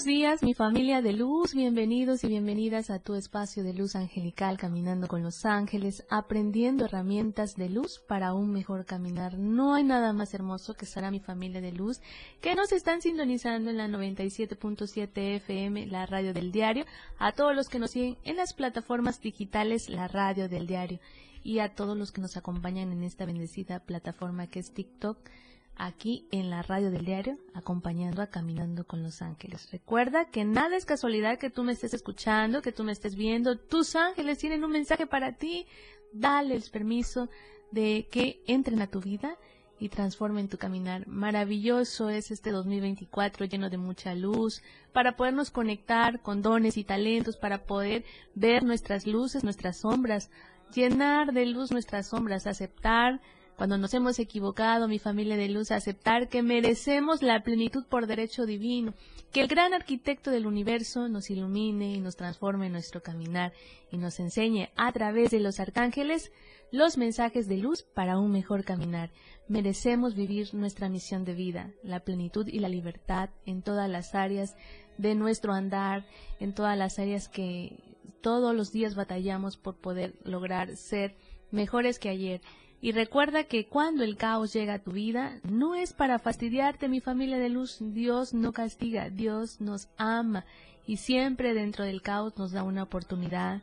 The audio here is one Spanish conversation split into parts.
Buenos días, mi familia de luz. Bienvenidos y bienvenidas a tu espacio de luz angelical, caminando con los ángeles, aprendiendo herramientas de luz para un mejor caminar. No hay nada más hermoso que estar a mi familia de luz, que nos están sintonizando en la 97.7 FM, la radio del diario, a todos los que nos siguen en las plataformas digitales, la radio del diario, y a todos los que nos acompañan en esta bendecida plataforma que es TikTok aquí en la radio del diario, acompañando a Caminando con los Ángeles. Recuerda que nada es casualidad que tú me estés escuchando, que tú me estés viendo. Tus ángeles tienen un mensaje para ti. Dale el permiso de que entren a tu vida y transformen tu caminar. Maravilloso es este 2024 lleno de mucha luz para podernos conectar con dones y talentos, para poder ver nuestras luces, nuestras sombras, llenar de luz nuestras sombras, aceptar cuando nos hemos equivocado, mi familia de luz, aceptar que merecemos la plenitud por derecho divino, que el gran arquitecto del universo nos ilumine y nos transforme en nuestro caminar y nos enseñe a través de los arcángeles los mensajes de luz para un mejor caminar. Merecemos vivir nuestra misión de vida, la plenitud y la libertad en todas las áreas de nuestro andar, en todas las áreas que todos los días batallamos por poder lograr ser mejores que ayer y recuerda que cuando el caos llega a tu vida, no es para fastidiarte, mi familia de luz. Dios no castiga, Dios nos ama y siempre dentro del caos nos da una oportunidad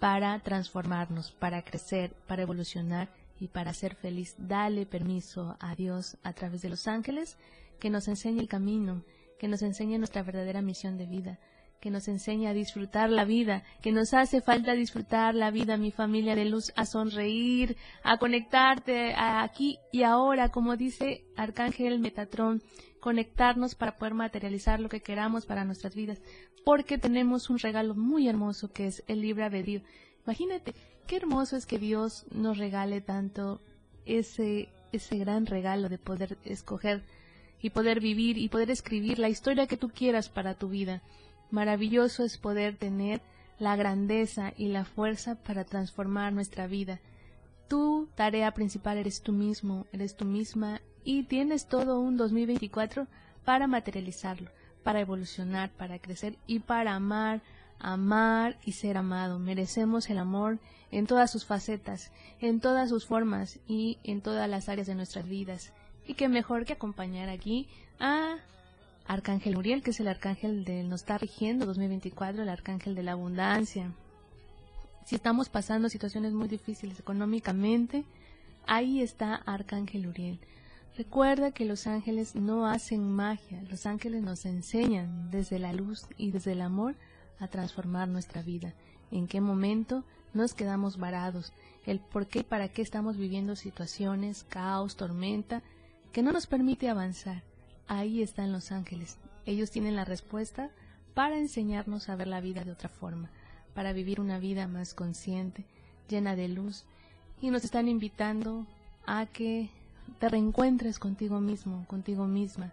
para transformarnos, para crecer, para evolucionar y para ser feliz. Dale permiso a Dios a través de los ángeles que nos enseñe el camino, que nos enseñe nuestra verdadera misión de vida que nos enseña a disfrutar la vida, que nos hace falta disfrutar la vida, mi familia de luz, a sonreír, a conectarte aquí y ahora, como dice Arcángel Metatrón, conectarnos para poder materializar lo que queramos para nuestras vidas, porque tenemos un regalo muy hermoso que es el libre albedrío. Imagínate, qué hermoso es que Dios nos regale tanto ese, ese gran regalo de poder escoger y poder vivir y poder escribir la historia que tú quieras para tu vida. Maravilloso es poder tener la grandeza y la fuerza para transformar nuestra vida. Tu tarea principal eres tú mismo, eres tú misma y tienes todo un 2024 para materializarlo, para evolucionar, para crecer y para amar, amar y ser amado. Merecemos el amor en todas sus facetas, en todas sus formas y en todas las áreas de nuestras vidas. Y qué mejor que acompañar aquí a Arcángel Uriel, que es el arcángel de nos está rigiendo 2024, el arcángel de la abundancia. Si estamos pasando situaciones muy difíciles económicamente, ahí está Arcángel Uriel. Recuerda que los ángeles no hacen magia, los ángeles nos enseñan desde la luz y desde el amor a transformar nuestra vida. En qué momento nos quedamos varados, el por qué y para qué estamos viviendo situaciones, caos, tormenta, que no nos permite avanzar ahí están los ángeles. Ellos tienen la respuesta para enseñarnos a ver la vida de otra forma, para vivir una vida más consciente, llena de luz, y nos están invitando a que te reencuentres contigo mismo, contigo misma,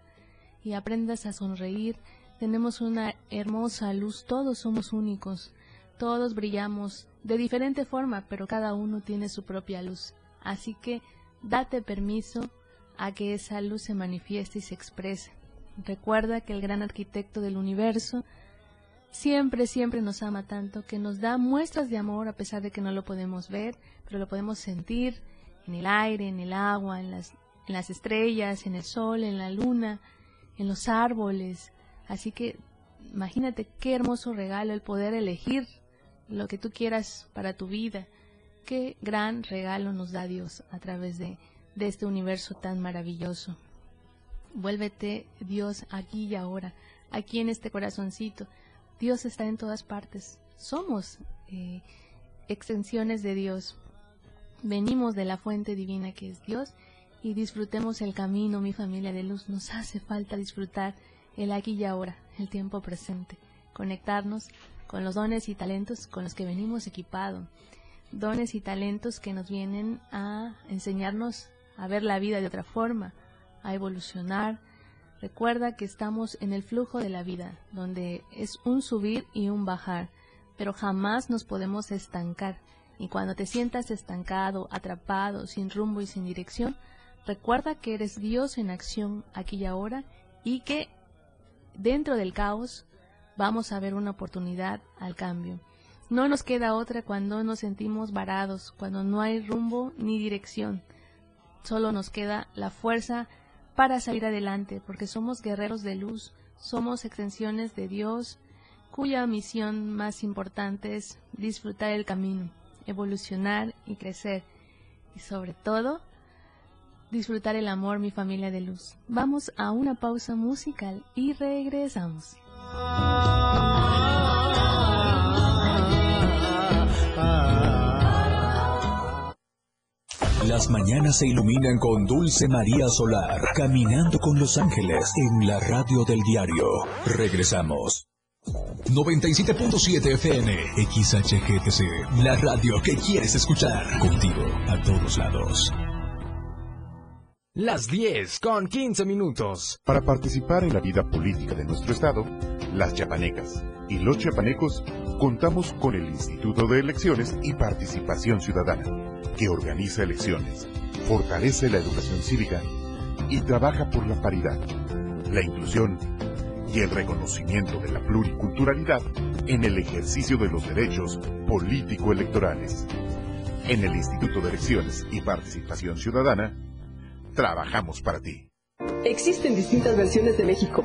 y aprendas a sonreír. Tenemos una hermosa luz, todos somos únicos, todos brillamos de diferente forma, pero cada uno tiene su propia luz. Así que date permiso a que esa luz se manifieste y se exprese. Recuerda que el gran arquitecto del universo siempre, siempre nos ama tanto que nos da muestras de amor a pesar de que no lo podemos ver, pero lo podemos sentir en el aire, en el agua, en las, en las estrellas, en el sol, en la luna, en los árboles. Así que imagínate qué hermoso regalo el poder elegir lo que tú quieras para tu vida. Qué gran regalo nos da Dios a través de de este universo tan maravilloso. Vuélvete, Dios, aquí y ahora, aquí en este corazoncito. Dios está en todas partes. Somos eh, extensiones de Dios. Venimos de la fuente divina que es Dios y disfrutemos el camino, mi familia de luz. Nos hace falta disfrutar el aquí y ahora, el tiempo presente, conectarnos con los dones y talentos con los que venimos equipados, dones y talentos que nos vienen a enseñarnos a ver la vida de otra forma, a evolucionar. Recuerda que estamos en el flujo de la vida, donde es un subir y un bajar, pero jamás nos podemos estancar. Y cuando te sientas estancado, atrapado, sin rumbo y sin dirección, recuerda que eres Dios en acción aquí y ahora y que dentro del caos vamos a ver una oportunidad al cambio. No nos queda otra cuando nos sentimos varados, cuando no hay rumbo ni dirección. Solo nos queda la fuerza para salir adelante, porque somos guerreros de luz, somos extensiones de Dios, cuya misión más importante es disfrutar el camino, evolucionar y crecer, y sobre todo, disfrutar el amor, mi familia de luz. Vamos a una pausa musical y regresamos. Las mañanas se iluminan con Dulce María Solar, caminando con los ángeles en la radio del diario. Regresamos. 97.7 FM, XHGTC, la radio que quieres escuchar. Contigo, a todos lados. Las 10 con 15 minutos. Para participar en la vida política de nuestro estado, las chapanecas y los chapanecos contamos con el Instituto de Elecciones y Participación Ciudadana, que organiza elecciones, fortalece la educación cívica y trabaja por la paridad, la inclusión y el reconocimiento de la pluriculturalidad en el ejercicio de los derechos político-electorales. En el Instituto de Elecciones y Participación Ciudadana, trabajamos para ti. Existen distintas versiones de México.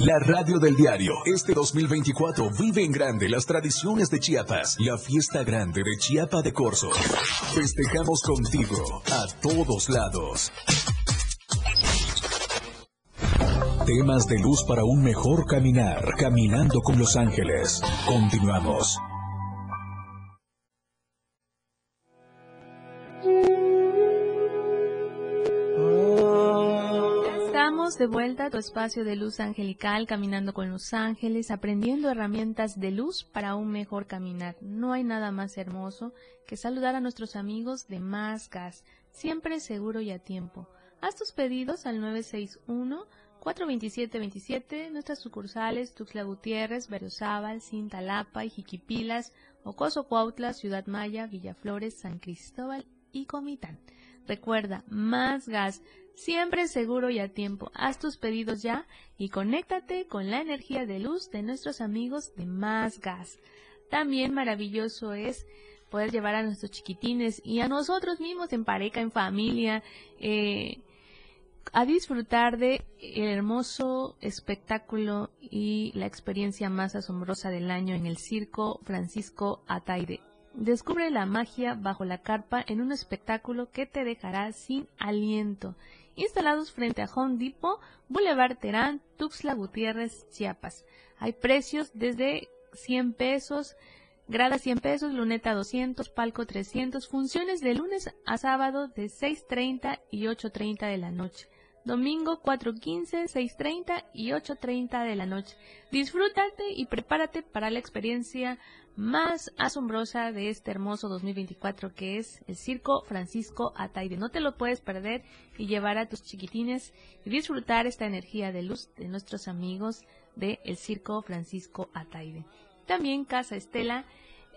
La radio del diario. Este 2024 vive en grande las tradiciones de Chiapas. La fiesta grande de Chiapa de Corzo. Festejamos contigo a todos lados. Temas de luz para un mejor caminar. Caminando con los ángeles. Continuamos. De vuelta a tu espacio de luz angelical, caminando con los ángeles, aprendiendo herramientas de luz para un mejor caminar. No hay nada más hermoso que saludar a nuestros amigos de Más Gas, siempre seguro y a tiempo. Haz tus pedidos al 961-427-27, nuestras sucursales Tuxtla Gutiérrez, Berriozábal, Cintalapa Jiquipilas, Ocoso Cuautla, Ciudad Maya, Villaflores, San Cristóbal y Comitán. Recuerda, Más Gas, siempre seguro y a tiempo. Haz tus pedidos ya y conéctate con la energía de luz de nuestros amigos de Más Gas. También maravilloso es poder llevar a nuestros chiquitines y a nosotros mismos en pareja, en familia, eh, a disfrutar de el hermoso espectáculo y la experiencia más asombrosa del año en el Circo Francisco Ataide. Descubre la magia bajo la carpa en un espectáculo que te dejará sin aliento. Instalados frente a Home Depot, Boulevard Terán, Tuxtla Gutiérrez, Chiapas. Hay precios desde 100 pesos, grada 100 pesos, luneta 200, palco 300, funciones de lunes a sábado de 6.30 y 8.30 de la noche. domingo 4.15, 6.30 y 8.30 de la noche. Disfrútate y prepárate para la experiencia más asombrosa de este hermoso 2024 que es el Circo Francisco Ataide. No te lo puedes perder y llevar a tus chiquitines y disfrutar esta energía de luz de nuestros amigos del el Circo Francisco Ataide. También Casa Estela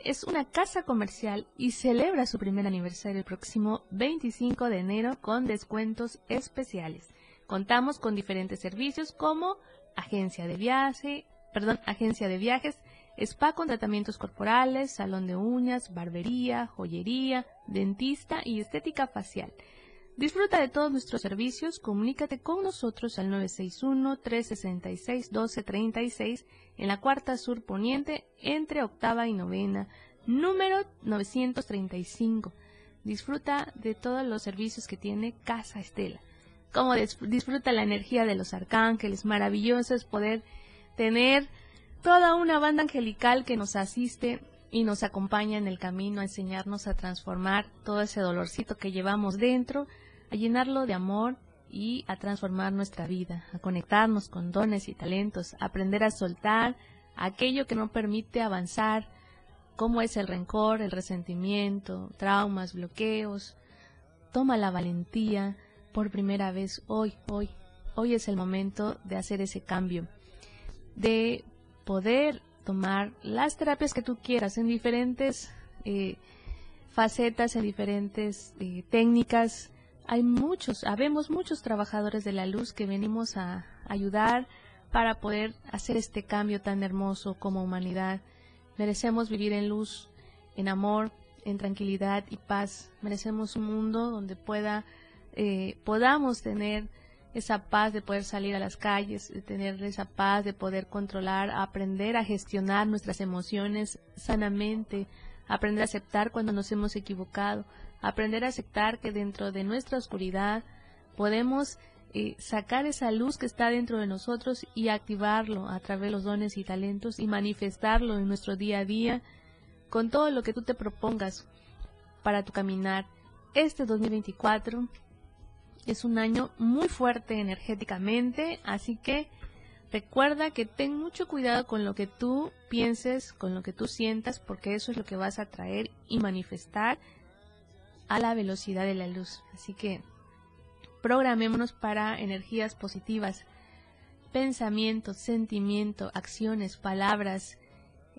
es una casa comercial y celebra su primer aniversario el próximo 25 de enero con descuentos especiales. Contamos con diferentes servicios como agencia de viaje, perdón, agencia de viajes, spa con tratamientos corporales, salón de uñas, barbería, joyería, dentista y estética facial. Disfruta de todos nuestros servicios, comunícate con nosotros al 961-366-1236 en la cuarta sur poniente entre octava y novena, número 935. Disfruta de todos los servicios que tiene Casa Estela. Como disfruta la energía de los arcángeles, maravilloso es poder tener toda una banda angelical que nos asiste y nos acompaña en el camino a enseñarnos a transformar todo ese dolorcito que llevamos dentro, a llenarlo de amor y a transformar nuestra vida, a conectarnos con dones y talentos, a aprender a soltar aquello que no permite avanzar, como es el rencor, el resentimiento, traumas, bloqueos. Toma la valentía por primera vez hoy, hoy, hoy es el momento de hacer ese cambio, de poder tomar las terapias que tú quieras en diferentes eh, facetas, en diferentes eh, técnicas. Hay muchos, habemos muchos trabajadores de la luz que venimos a ayudar para poder hacer este cambio tan hermoso como humanidad. Merecemos vivir en luz, en amor, en tranquilidad y paz. Merecemos un mundo donde pueda, eh, podamos tener esa paz de poder salir a las calles, de tener esa paz de poder controlar, aprender a gestionar nuestras emociones sanamente, aprender a aceptar cuando nos hemos equivocado, aprender a aceptar que dentro de nuestra oscuridad podemos eh, sacar esa luz que está dentro de nosotros y activarlo a través de los dones y talentos y manifestarlo en nuestro día a día con todo lo que tú te propongas para tu caminar. Este 2024 es un año muy fuerte energéticamente, así que recuerda que ten mucho cuidado con lo que tú pienses, con lo que tú sientas, porque eso es lo que vas a traer y manifestar a la velocidad de la luz. Así que programémonos para energías positivas, pensamientos, sentimientos, acciones, palabras,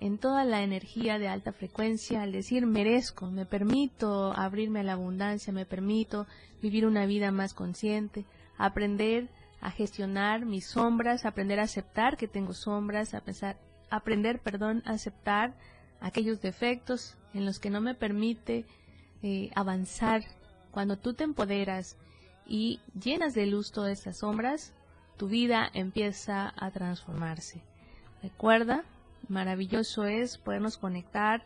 en toda la energía de alta frecuencia, al decir merezco, me permito abrirme a la abundancia, me permito vivir una vida más consciente, aprender a gestionar mis sombras, aprender a aceptar que tengo sombras, a pensar, aprender, perdón, a aceptar aquellos defectos en los que no me permite eh, avanzar. Cuando tú te empoderas y llenas de luz todas esas sombras, tu vida empieza a transformarse. Recuerda Maravilloso es podernos conectar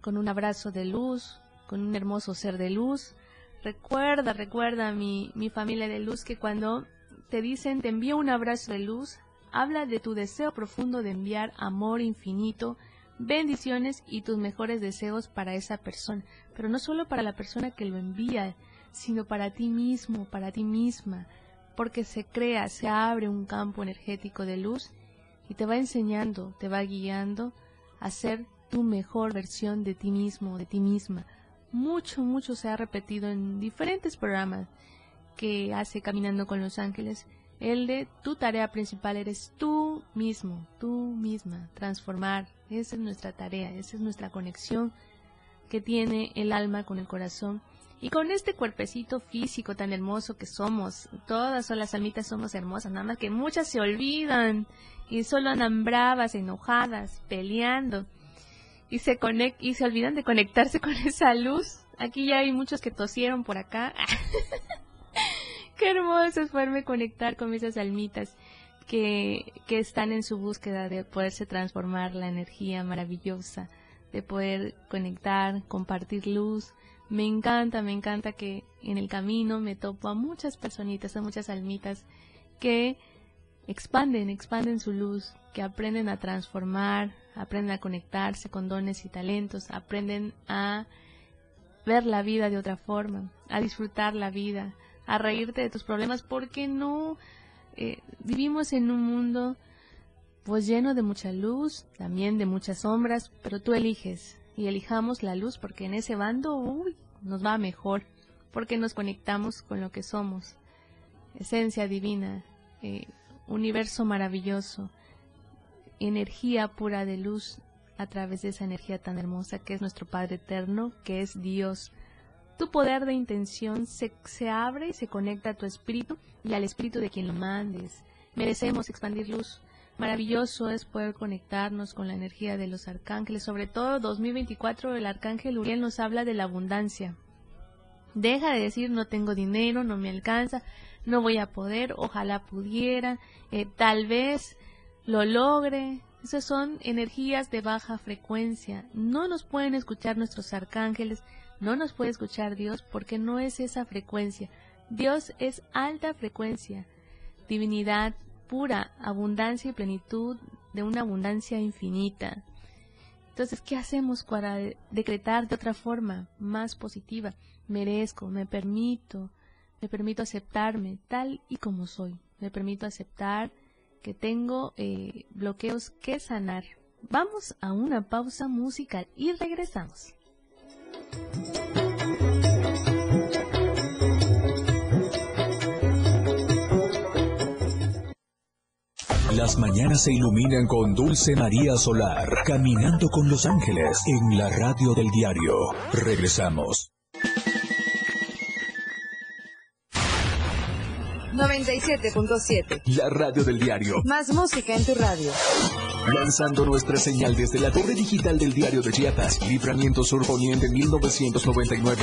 con un abrazo de luz, con un hermoso ser de luz. Recuerda, recuerda mi, mi familia de luz que cuando te dicen te envío un abrazo de luz, habla de tu deseo profundo de enviar amor infinito, bendiciones y tus mejores deseos para esa persona, pero no solo para la persona que lo envía, sino para ti mismo, para ti misma, porque se crea, se abre un campo energético de luz y te va enseñando, te va guiando a ser tu mejor versión de ti mismo, de ti misma. Mucho, mucho se ha repetido en diferentes programas que hace Caminando con los Ángeles. El de tu tarea principal eres tú mismo, tú misma, transformar. Esa es nuestra tarea, esa es nuestra conexión que tiene el alma con el corazón. Y con este cuerpecito físico tan hermoso que somos, todas las almitas somos hermosas, nada más que muchas se olvidan y solo andan enojadas, peleando y se conect y se olvidan de conectarse con esa luz. Aquí ya hay muchos que tosieron por acá. Qué hermoso es poderme conectar con esas almitas que, que están en su búsqueda de poderse transformar la energía maravillosa, de poder conectar, compartir luz. Me encanta, me encanta que en el camino me topo a muchas personitas, a muchas almitas que expanden, expanden su luz, que aprenden a transformar, aprenden a conectarse con dones y talentos, aprenden a ver la vida de otra forma, a disfrutar la vida, a reírte de tus problemas porque no eh, vivimos en un mundo pues lleno de mucha luz, también de muchas sombras, pero tú eliges y elijamos la luz porque en ese bando uy, nos va mejor, porque nos conectamos con lo que somos, esencia divina, eh, universo maravilloso, energía pura de luz a través de esa energía tan hermosa que es nuestro Padre Eterno, que es Dios. Tu poder de intención se, se abre y se conecta a tu espíritu y al espíritu de quien lo mandes. Merecemos expandir luz. Maravilloso es poder conectarnos con la energía de los arcángeles. Sobre todo 2024 el arcángel Uriel nos habla de la abundancia. Deja de decir no tengo dinero, no me alcanza, no voy a poder, ojalá pudiera, eh, tal vez lo logre. Esas son energías de baja frecuencia. No nos pueden escuchar nuestros arcángeles, no nos puede escuchar Dios porque no es esa frecuencia. Dios es alta frecuencia, divinidad pura, abundancia y plenitud de una abundancia infinita. Entonces, ¿qué hacemos para decretar de otra forma, más positiva? Merezco, me permito, me permito aceptarme tal y como soy. Me permito aceptar que tengo eh, bloqueos que sanar. Vamos a una pausa musical y regresamos. Las mañanas se iluminan con Dulce María Solar, caminando con los ángeles en la radio del diario. Regresamos. 97.7. La radio del diario. Más música en tu radio. Lanzando nuestra señal desde la torre digital del diario de Chiapas, Libramiento Sur Poniente 1999.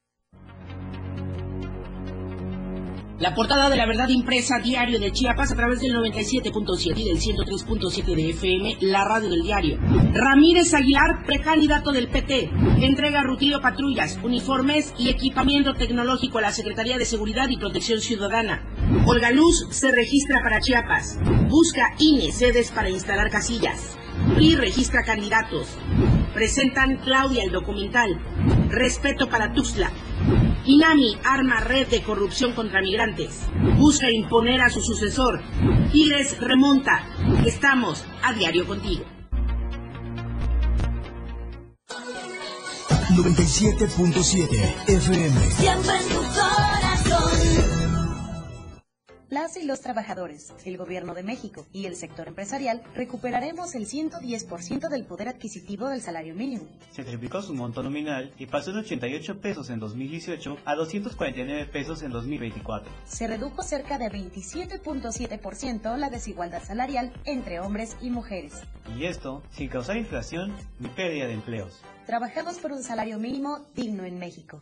La portada de la verdad impresa diario de Chiapas a través del 97.7 y del 103.7 de FM, la radio del diario. Ramírez Aguilar, precandidato del PT, entrega rutilio patrullas, uniformes y equipamiento tecnológico a la Secretaría de Seguridad y Protección Ciudadana. Olga Luz se registra para Chiapas. Busca INE sedes para instalar casillas. y registra candidatos. Presentan Claudia el documental. Respeto para Tuxtla. Inami arma red de corrupción contra migrantes. Busca imponer a su sucesor. Tigres remonta. Estamos a diario contigo. 97.7 FM. Siempre en tu Las y los trabajadores, el Gobierno de México y el sector empresarial recuperaremos el 110% del poder adquisitivo del salario mínimo. Se triplicó su monto nominal y pasó de 88 pesos en 2018 a 249 pesos en 2024. Se redujo cerca de 27.7% la desigualdad salarial entre hombres y mujeres. Y esto sin causar inflación ni pérdida de empleos. Trabajamos por un salario mínimo digno en México.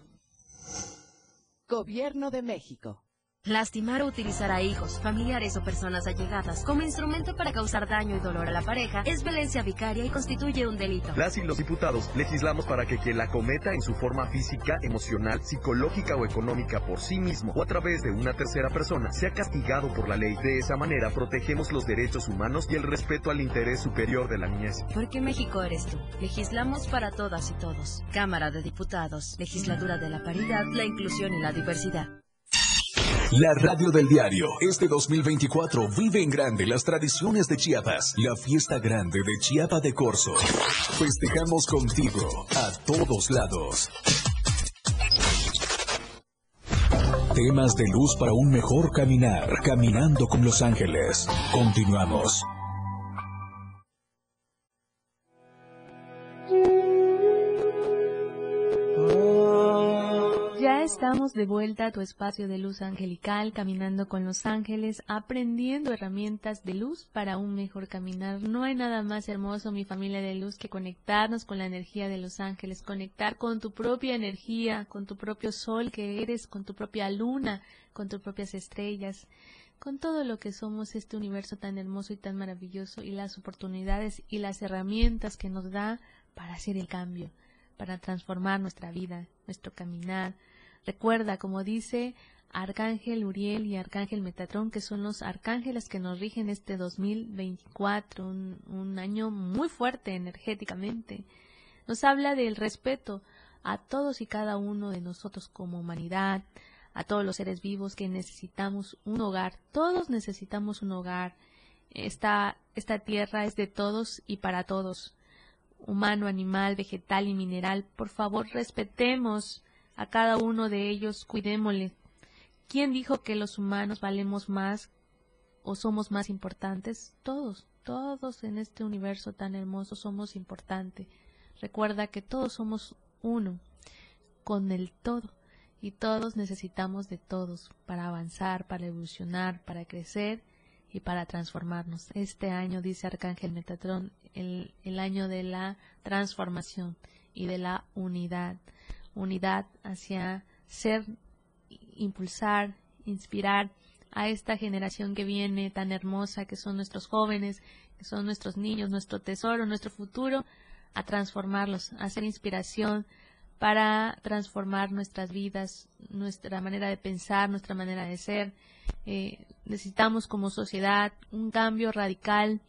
Gobierno de México. Lastimar o utilizar a hijos, familiares o personas allegadas como instrumento para causar daño y dolor a la pareja es violencia vicaria y constituye un delito. Las y los diputados legislamos para que quien la cometa en su forma física, emocional, psicológica o económica por sí mismo o a través de una tercera persona sea castigado por la ley. De esa manera protegemos los derechos humanos y el respeto al interés superior de la niñez. Porque México eres tú. Legislamos para todas y todos. Cámara de Diputados. Legislatura de la Paridad, la Inclusión y la Diversidad. La radio del diario. Este 2024 vive en grande las tradiciones de Chiapas. La fiesta grande de Chiapa de Corzo. Festejamos contigo a todos lados. Temas de luz para un mejor caminar. Caminando con los ángeles. Continuamos. Estamos de vuelta a tu espacio de luz angelical, caminando con los ángeles, aprendiendo herramientas de luz para un mejor caminar. No hay nada más hermoso, mi familia de luz, que conectarnos con la energía de los ángeles, conectar con tu propia energía, con tu propio sol que eres, con tu propia luna, con tus propias estrellas. con todo lo que somos este universo tan hermoso y tan maravilloso y las oportunidades y las herramientas que nos da para hacer el cambio, para transformar nuestra vida, nuestro caminar. Recuerda, como dice Arcángel Uriel y Arcángel Metatrón, que son los arcángeles que nos rigen este 2024, un, un año muy fuerte energéticamente. Nos habla del respeto a todos y cada uno de nosotros como humanidad, a todos los seres vivos que necesitamos un hogar. Todos necesitamos un hogar. Esta, esta tierra es de todos y para todos. Humano, animal, vegetal y mineral. Por favor, respetemos a cada uno de ellos, cuidémosle. ¿Quién dijo que los humanos valemos más o somos más importantes? Todos, todos en este universo tan hermoso somos importantes. Recuerda que todos somos uno con el todo y todos necesitamos de todos para avanzar, para evolucionar, para crecer y para transformarnos. Este año, dice Arcángel Metatrón, el, el año de la transformación y de la unidad. Unidad hacia ser, impulsar, inspirar a esta generación que viene tan hermosa, que son nuestros jóvenes, que son nuestros niños, nuestro tesoro, nuestro futuro, a transformarlos, a ser inspiración, para transformar nuestras vidas, nuestra manera de pensar, nuestra manera de ser. Eh, necesitamos como sociedad un cambio radical,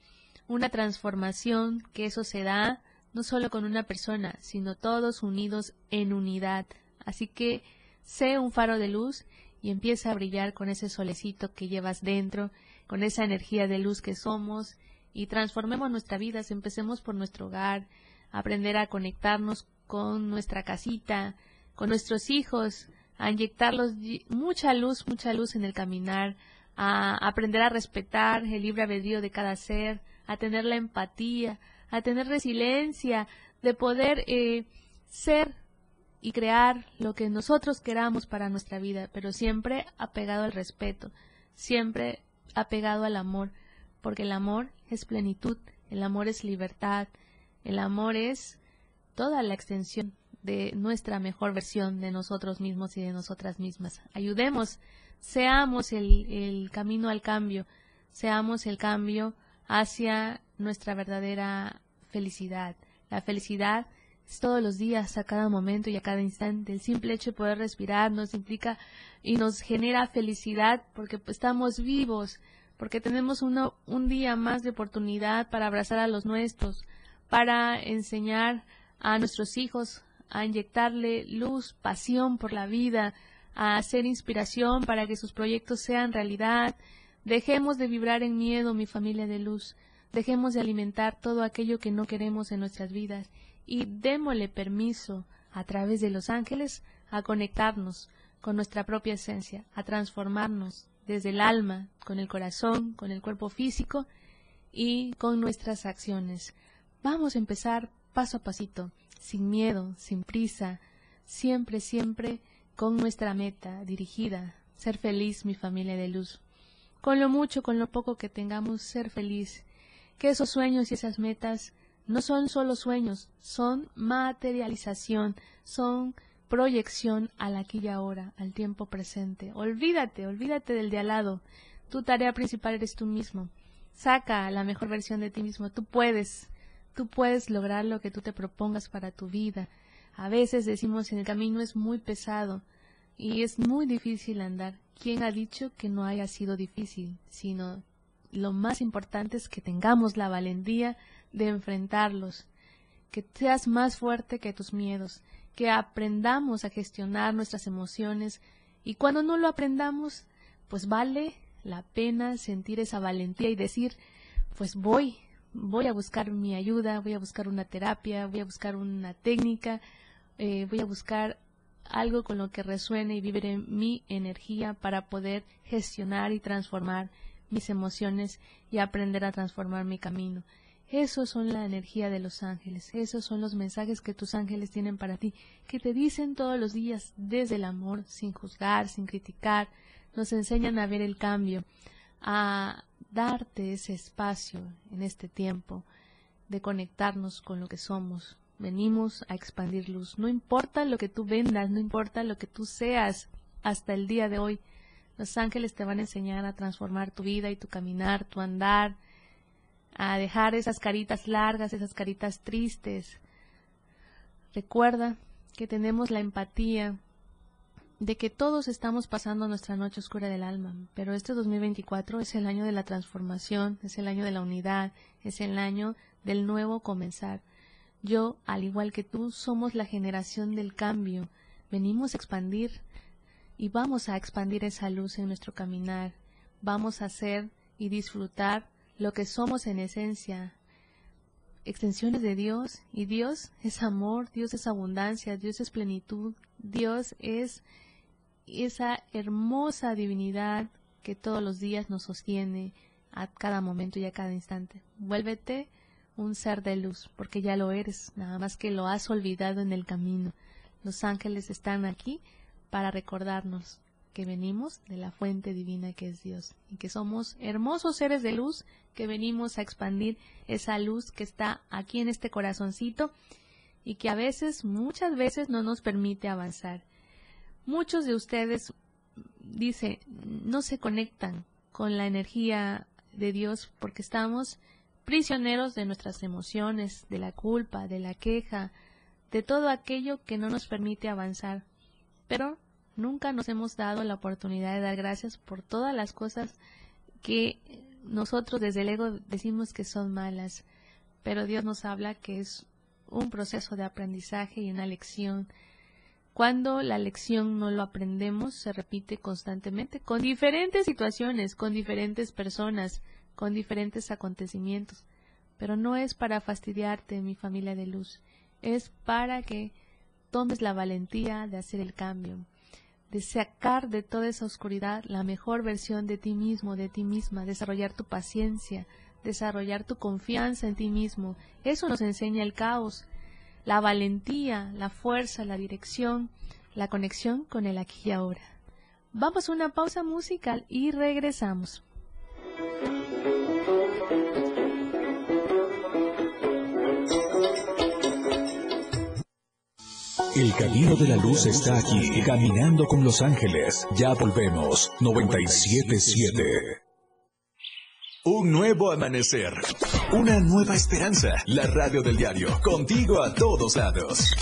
una transformación, que eso se da no solo con una persona, sino todos unidos en unidad. Así que sé un faro de luz y empieza a brillar con ese solecito que llevas dentro, con esa energía de luz que somos y transformemos nuestra vida, empecemos por nuestro hogar, aprender a conectarnos con nuestra casita, con nuestros hijos, a inyectarlos mucha luz, mucha luz en el caminar, a aprender a respetar el libre albedrío de cada ser, a tener la empatía, a tener resiliencia, de poder eh, ser y crear lo que nosotros queramos para nuestra vida, pero siempre apegado al respeto, siempre apegado al amor, porque el amor es plenitud, el amor es libertad, el amor es toda la extensión de nuestra mejor versión de nosotros mismos y de nosotras mismas. Ayudemos, seamos el, el camino al cambio, seamos el cambio hacia nuestra verdadera felicidad. La felicidad es todos los días, a cada momento y a cada instante. El simple hecho de poder respirar nos implica y nos genera felicidad porque pues, estamos vivos, porque tenemos uno, un día más de oportunidad para abrazar a los nuestros, para enseñar a nuestros hijos, a inyectarle luz, pasión por la vida, a hacer inspiración para que sus proyectos sean realidad. Dejemos de vibrar en miedo, mi familia de luz. Dejemos de alimentar todo aquello que no queremos en nuestras vidas y démosle permiso a través de los ángeles a conectarnos con nuestra propia esencia, a transformarnos desde el alma, con el corazón, con el cuerpo físico y con nuestras acciones. Vamos a empezar paso a pasito, sin miedo, sin prisa, siempre, siempre con nuestra meta dirigida, ser feliz, mi familia de luz. Con lo mucho, con lo poco que tengamos, ser feliz. Que esos sueños y esas metas no son solo sueños, son materialización, son proyección al aquí y ahora, al tiempo presente. Olvídate, olvídate del de al lado. Tu tarea principal eres tú mismo. Saca la mejor versión de ti mismo. Tú puedes. Tú puedes lograr lo que tú te propongas para tu vida. A veces decimos en el camino es muy pesado y es muy difícil andar. ¿Quién ha dicho que no haya sido difícil? Sino lo más importante es que tengamos la valentía de enfrentarlos, que seas más fuerte que tus miedos, que aprendamos a gestionar nuestras emociones. Y cuando no lo aprendamos, pues vale la pena sentir esa valentía y decir, pues voy, voy a buscar mi ayuda, voy a buscar una terapia, voy a buscar una técnica, eh, voy a buscar algo con lo que resuene y vibre mi energía para poder gestionar y transformar mis emociones y aprender a transformar mi camino. Esos son la energía de los ángeles, esos son los mensajes que tus ángeles tienen para ti, que te dicen todos los días desde el amor, sin juzgar, sin criticar, nos enseñan a ver el cambio, a darte ese espacio en este tiempo de conectarnos con lo que somos. Venimos a expandir luz. No importa lo que tú vendas, no importa lo que tú seas hasta el día de hoy. Los ángeles te van a enseñar a transformar tu vida y tu caminar, tu andar, a dejar esas caritas largas, esas caritas tristes. Recuerda que tenemos la empatía de que todos estamos pasando nuestra noche oscura del alma, pero este 2024 es el año de la transformación, es el año de la unidad, es el año del nuevo comenzar. Yo, al igual que tú, somos la generación del cambio. Venimos a expandir y vamos a expandir esa luz en nuestro caminar. Vamos a hacer y disfrutar lo que somos en esencia, extensiones de Dios, y Dios es amor, Dios es abundancia, Dios es plenitud, Dios es esa hermosa divinidad que todos los días nos sostiene a cada momento y a cada instante. Vuélvete un ser de luz, porque ya lo eres, nada más que lo has olvidado en el camino. Los ángeles están aquí para recordarnos que venimos de la fuente divina que es Dios y que somos hermosos seres de luz que venimos a expandir esa luz que está aquí en este corazoncito y que a veces, muchas veces no nos permite avanzar. Muchos de ustedes, dice, no se conectan con la energía de Dios porque estamos prisioneros de nuestras emociones, de la culpa, de la queja, de todo aquello que no nos permite avanzar. Pero nunca nos hemos dado la oportunidad de dar gracias por todas las cosas que nosotros desde el ego decimos que son malas, pero Dios nos habla que es un proceso de aprendizaje y una lección. Cuando la lección no lo aprendemos, se repite constantemente con diferentes situaciones, con diferentes personas, con diferentes acontecimientos. Pero no es para fastidiarte, mi familia de luz, es para que tomes la valentía de hacer el cambio, de sacar de toda esa oscuridad la mejor versión de ti mismo, de ti misma, desarrollar tu paciencia, desarrollar tu confianza en ti mismo. Eso nos enseña el caos, la valentía, la fuerza, la dirección, la conexión con el aquí y ahora. Vamos a una pausa musical y regresamos. El camino de la luz está aquí, caminando con los ángeles. Ya volvemos. 977. Un nuevo amanecer. Una nueva esperanza. La radio del diario. Contigo a todos lados.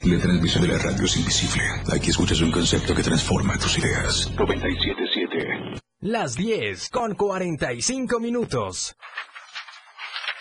La transmisión de la radio es invisible. Aquí escuchas un concepto que transforma tus ideas. 977. Las 10 con 45 minutos.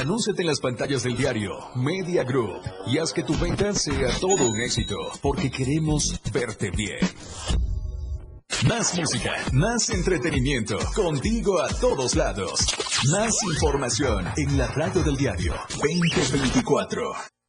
Anúnciate en las pantallas del diario Media Group y haz que tu venta sea todo un éxito, porque queremos verte bien. Más música, más entretenimiento, contigo a todos lados. Más información en la radio del diario 2024.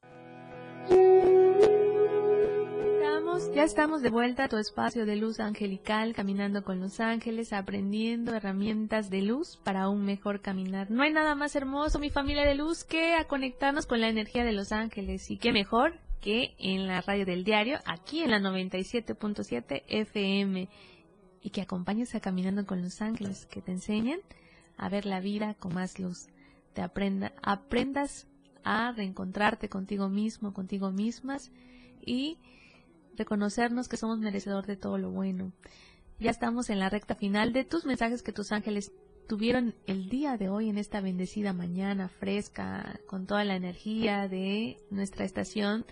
Ya estamos de vuelta a tu espacio de luz angelical, caminando con los ángeles, aprendiendo herramientas de luz para un mejor caminar. No hay nada más hermoso, mi familia de luz, que a conectarnos con la energía de los ángeles. Y qué mejor que en la radio del diario, aquí en la 97.7 FM. Y que acompañes a Caminando con los ángeles, que te enseñen a ver la vida con más luz. Te aprenda, aprendas a reencontrarte contigo mismo, contigo mismas y reconocernos que somos merecedor de todo lo bueno. Ya estamos en la recta final de tus mensajes que tus ángeles tuvieron el día de hoy en esta bendecida mañana fresca, con toda la energía de nuestra estación.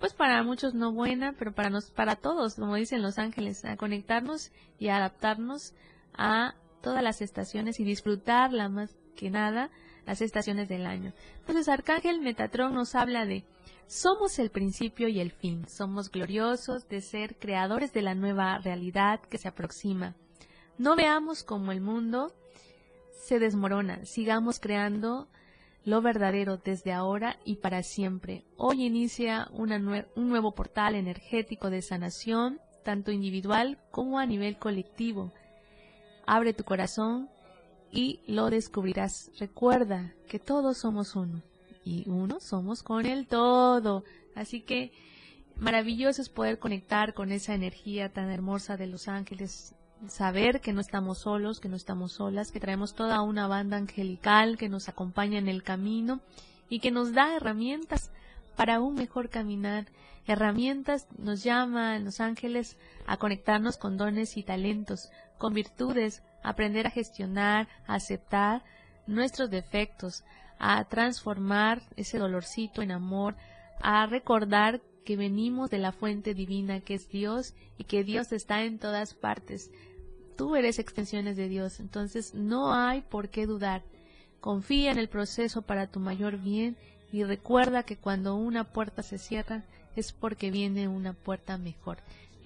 Pues para muchos no buena, pero para nos, para todos, como dicen los ángeles, a conectarnos y a adaptarnos a todas las estaciones y disfrutarla más que nada las estaciones del año. Entonces Arcángel Metatron nos habla de somos el principio y el fin, somos gloriosos de ser creadores de la nueva realidad que se aproxima. No veamos como el mundo se desmorona, sigamos creando lo verdadero desde ahora y para siempre. Hoy inicia un nuevo portal energético de sanación, tanto individual como a nivel colectivo. Abre tu corazón y lo descubrirás. Recuerda que todos somos uno y uno somos con el todo. Así que maravilloso es poder conectar con esa energía tan hermosa de los ángeles saber que no estamos solos, que no estamos solas, que traemos toda una banda angelical que nos acompaña en el camino y que nos da herramientas para un mejor caminar. Herramientas nos llaman los ángeles a conectarnos con dones y talentos, con virtudes, aprender a gestionar, a aceptar nuestros defectos, a transformar ese dolorcito en amor, a recordar que venimos de la fuente divina que es Dios y que Dios está en todas partes. Tú eres extensiones de Dios, entonces no hay por qué dudar. Confía en el proceso para tu mayor bien y recuerda que cuando una puerta se cierra es porque viene una puerta mejor,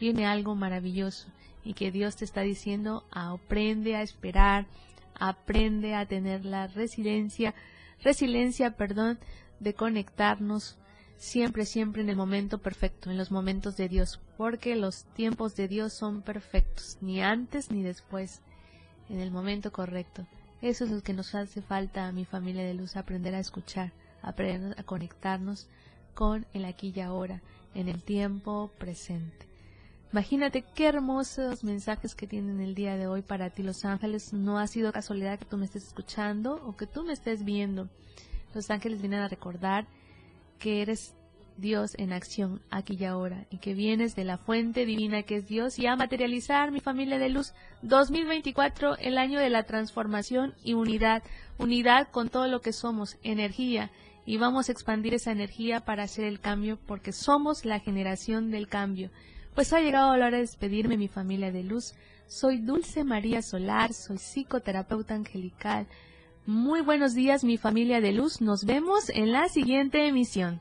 viene algo maravilloso y que Dios te está diciendo aprende a esperar, aprende a tener la resiliencia, resiliencia, perdón, de conectarnos siempre, siempre en el momento perfecto, en los momentos de Dios, porque los tiempos de Dios son perfectos, ni antes ni después, en el momento correcto. Eso es lo que nos hace falta a mi familia de luz, aprender a escuchar, aprender a conectarnos con el aquí y ahora, en el tiempo presente. Imagínate qué hermosos mensajes que tienen el día de hoy para ti los ángeles. No ha sido casualidad que tú me estés escuchando o que tú me estés viendo. Los ángeles vienen a recordar que eres Dios en acción aquí y ahora y que vienes de la fuente divina que es Dios y a materializar mi familia de luz 2024 el año de la transformación y unidad unidad con todo lo que somos energía y vamos a expandir esa energía para hacer el cambio porque somos la generación del cambio pues ha llegado la hora de despedirme mi familia de luz soy Dulce María Solar soy psicoterapeuta angelical muy buenos días mi familia de luz. Nos vemos en la siguiente emisión.